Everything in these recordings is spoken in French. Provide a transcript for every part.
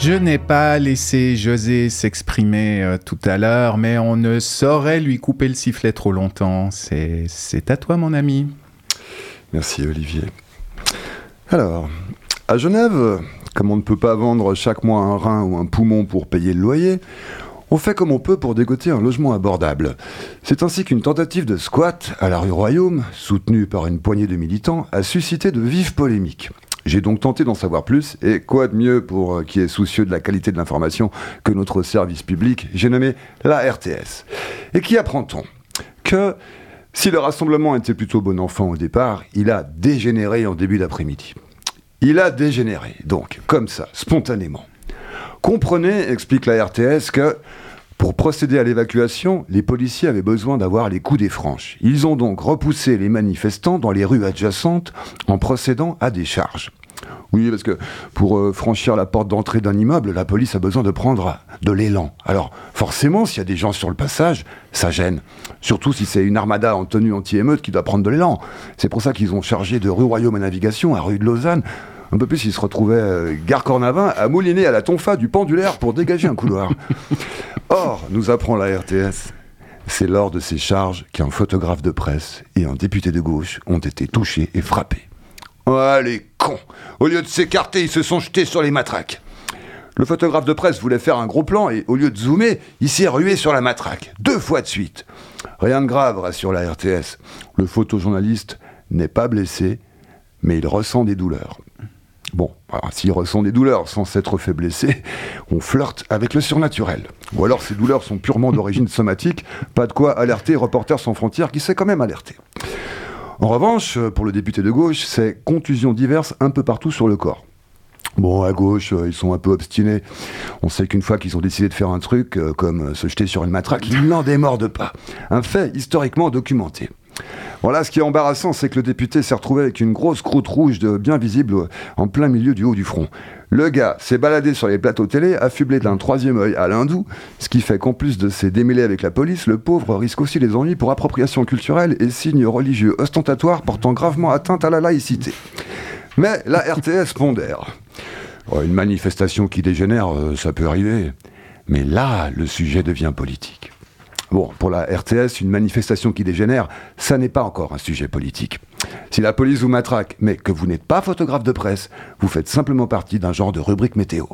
Je n'ai pas laissé José s'exprimer euh, tout à l'heure, mais on ne saurait lui couper le sifflet trop longtemps. C'est à toi, mon ami. Merci, Olivier. Alors, à Genève, comme on ne peut pas vendre chaque mois un rein ou un poumon pour payer le loyer, on fait comme on peut pour dégoter un logement abordable. C'est ainsi qu'une tentative de squat à la rue Royaume, soutenue par une poignée de militants, a suscité de vives polémiques. J'ai donc tenté d'en savoir plus, et quoi de mieux pour euh, qui est soucieux de la qualité de l'information que notre service public, j'ai nommé la RTS. Et qui apprend-on Que si le rassemblement était plutôt bon enfant au départ, il a dégénéré en début d'après-midi. Il a dégénéré, donc, comme ça, spontanément. Comprenez, explique la RTS, que pour procéder à l'évacuation, les policiers avaient besoin d'avoir les coups des franches. Ils ont donc repoussé les manifestants dans les rues adjacentes en procédant à des charges. Oui, parce que pour euh, franchir la porte d'entrée d'un immeuble, la police a besoin de prendre de l'élan. Alors, forcément, s'il y a des gens sur le passage, ça gêne. Surtout si c'est une armada en tenue anti-émeute qui doit prendre de l'élan. C'est pour ça qu'ils ont chargé de rue Royaume à Navigation à rue de Lausanne un peu plus, il se retrouvait euh, gare Cornavin à mouliner à la tonfa du pendulaire pour dégager un couloir. Or, nous apprend la RTS, c'est lors de ces charges qu'un photographe de presse et un député de gauche ont été touchés et frappés. Oh, les cons Au lieu de s'écarter, ils se sont jetés sur les matraques. Le photographe de presse voulait faire un gros plan et au lieu de zoomer, il s'est rué sur la matraque, deux fois de suite. Rien de grave, rassure la RTS. Le photojournaliste n'est pas blessé, mais il ressent des douleurs. S'il ressent des douleurs sans s'être fait blesser, on flirte avec le surnaturel. Ou alors ces douleurs sont purement d'origine somatique, pas de quoi alerter Reporters sans frontières qui s'est quand même alerté. En revanche, pour le député de gauche, c'est contusions diverses un peu partout sur le corps. Bon, à gauche, euh, ils sont un peu obstinés. On sait qu'une fois qu'ils ont décidé de faire un truc, euh, comme se jeter sur une matraque, ils n'en démordent pas. Un fait historiquement documenté. Voilà, ce qui est embarrassant, c'est que le député s'est retrouvé avec une grosse croûte rouge de, bien visible en plein milieu du haut du front. Le gars s'est baladé sur les plateaux télé, affublé d'un troisième œil à l'hindou, ce qui fait qu'en plus de ses démêlés avec la police, le pauvre risque aussi les ennuis pour appropriation culturelle et signes religieux ostentatoires portant gravement atteinte à la laïcité. Mais la RTS pondère. Oh, une manifestation qui dégénère, euh, ça peut arriver. Mais là, le sujet devient politique. Bon, pour la RTS, une manifestation qui dégénère, ça n'est pas encore un sujet politique. Si la police vous matraque, mais que vous n'êtes pas photographe de presse, vous faites simplement partie d'un genre de rubrique météo.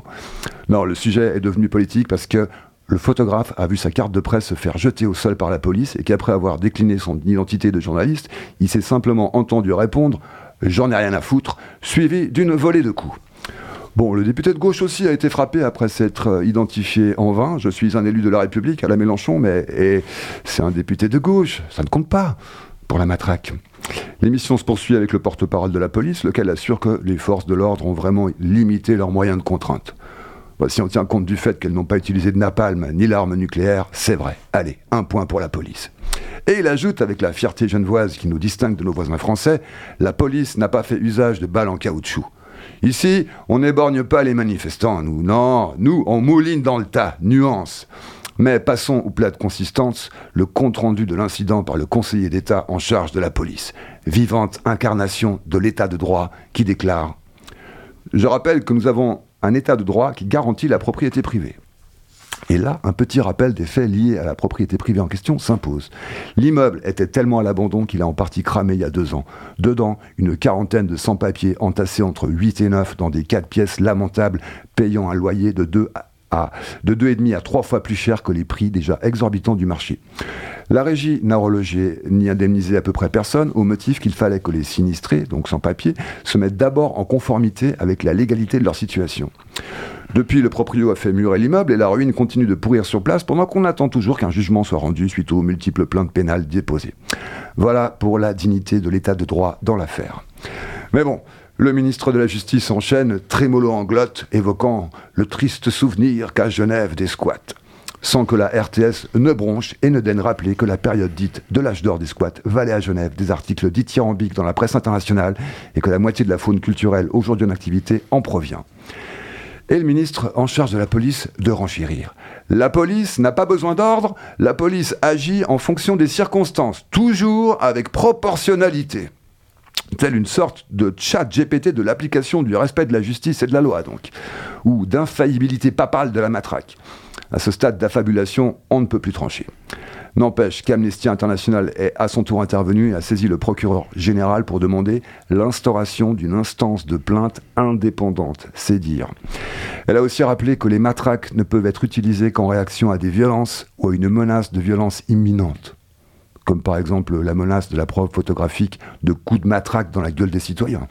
Non, le sujet est devenu politique parce que le photographe a vu sa carte de presse se faire jeter au sol par la police et qu'après avoir décliné son identité de journaliste, il s'est simplement entendu répondre J'en ai rien à foutre, suivi d'une volée de coups. Bon, le député de gauche aussi a été frappé après s'être euh, identifié en vain. Je suis un élu de la République à la Mélenchon, mais c'est un député de gauche. Ça ne compte pas pour la matraque. L'émission se poursuit avec le porte-parole de la police, lequel assure que les forces de l'ordre ont vraiment limité leurs moyens de contrainte. si on tient compte du fait qu'elles n'ont pas utilisé de napalm ni l'arme nucléaire, c'est vrai. Allez, un point pour la police. Et il ajoute, avec la fierté genevoise qui nous distingue de nos voisins français, la police n'a pas fait usage de balles en caoutchouc. Ici, on n'éborgne pas les manifestants, nous. Non, nous, on mouline dans le tas. Nuance. Mais passons au plat de consistance, le compte-rendu de l'incident par le conseiller d'État en charge de la police, vivante incarnation de l'État de droit qui déclare Je rappelle que nous avons un État de droit qui garantit la propriété privée. Et là, un petit rappel des faits liés à la propriété privée en question s'impose. L'immeuble était tellement à l'abandon qu'il a en partie cramé il y a deux ans. Dedans, une quarantaine de sans-papiers entassés entre 8 et 9 dans des quatre pièces lamentables, payant un loyer de 2 à de 2,5 à 3 fois plus cher que les prix déjà exorbitants du marché. La régie n'a relogé ni indemnisé à peu près personne au motif qu'il fallait que les sinistrés, donc sans papier, se mettent d'abord en conformité avec la légalité de leur situation. Depuis, le proprio a fait murer l'immeuble et la ruine continue de pourrir sur place pendant qu'on attend toujours qu'un jugement soit rendu suite aux multiples plaintes pénales déposées. Voilà pour la dignité de l'état de droit dans l'affaire. Mais bon, le ministre de la Justice enchaîne, trémolo en glotte, évoquant le triste souvenir qu'à Genève des squats. Sans que la RTS ne bronche et ne daigne rappeler que la période dite de l'âge d'or des squats valait à Genève des articles dithyrambiques dans la presse internationale et que la moitié de la faune culturelle aujourd'hui en activité en provient et le ministre en charge de la police de renchérir. La police n'a pas besoin d'ordre, la police agit en fonction des circonstances, toujours avec proportionnalité. telle une sorte de chat GPT de l'application du respect de la justice et de la loi, donc, ou d'infaillibilité papale de la matraque. À ce stade d'affabulation, on ne peut plus trancher. N'empêche qu'Amnesty International est à son tour intervenu et a saisi le procureur général pour demander l'instauration d'une instance de plainte indépendante, c'est dire. Elle a aussi rappelé que les matraques ne peuvent être utilisées qu'en réaction à des violences ou à une menace de violence imminente, comme par exemple la menace de la preuve photographique de coups de matraque dans la gueule des citoyens.